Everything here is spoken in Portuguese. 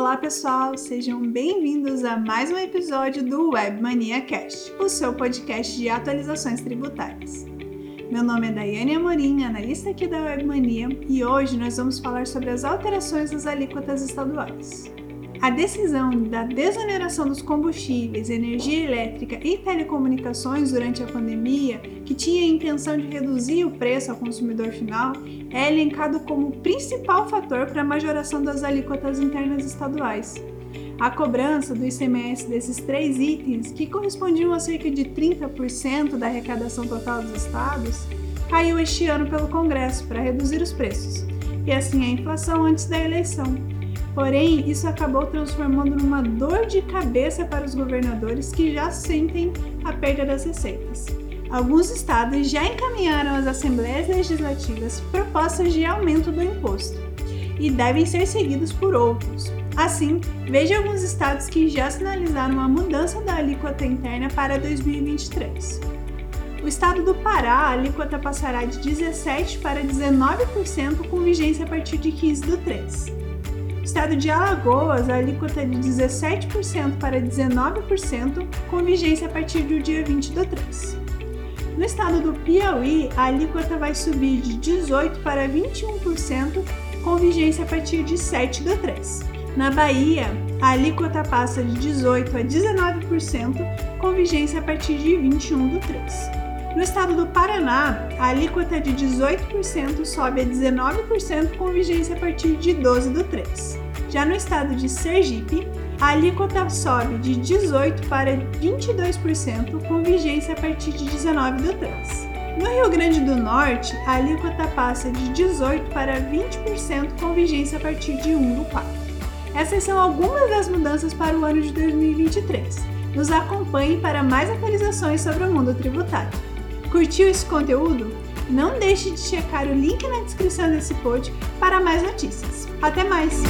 Olá pessoal, sejam bem-vindos a mais um episódio do Webmania Cast, o seu podcast de atualizações tributárias. Meu nome é Daiane Amorim, analista aqui da Webmania, e hoje nós vamos falar sobre as alterações das alíquotas estaduais. A decisão da desoneração dos combustíveis, energia elétrica e telecomunicações durante a pandemia, que tinha a intenção de reduzir o preço ao consumidor final, é elencado como principal fator para a majoração das alíquotas internas estaduais. A cobrança do ICMS desses três itens, que correspondiam a cerca de 30% da arrecadação total dos estados, caiu este ano pelo Congresso para reduzir os preços, e assim a inflação antes da eleição Porém, isso acabou transformando numa dor de cabeça para os governadores que já sentem a perda das receitas. Alguns estados já encaminharam às assembleias legislativas propostas de aumento do imposto e devem ser seguidos por outros. Assim, veja alguns estados que já sinalizaram a mudança da alíquota interna para 2023. O estado do Pará, a alíquota passará de 17% para 19% com vigência a partir de 15 do 3 estado de Alagoas, a alíquota é de 17% para 19%, com vigência a partir do dia 20 do 3. No estado do Piauí, a alíquota vai subir de 18% para 21%, com vigência a partir de 7 do 3. Na Bahia, a alíquota passa de 18% a 19%, com vigência a partir de 21 do 3. No estado do Paraná, a alíquota de 18% sobe a 19% com vigência a partir de 12 do 3. Já no estado de Sergipe, a alíquota sobe de 18% para 22% com vigência a partir de 19 do 3. No Rio Grande do Norte, a alíquota passa de 18% para 20% com vigência a partir de 1 do 4. Essas são algumas das mudanças para o ano de 2023. Nos acompanhe para mais atualizações sobre o mundo tributário. Curtiu esse conteúdo? Não deixe de checar o link na descrição desse post para mais notícias. Até mais!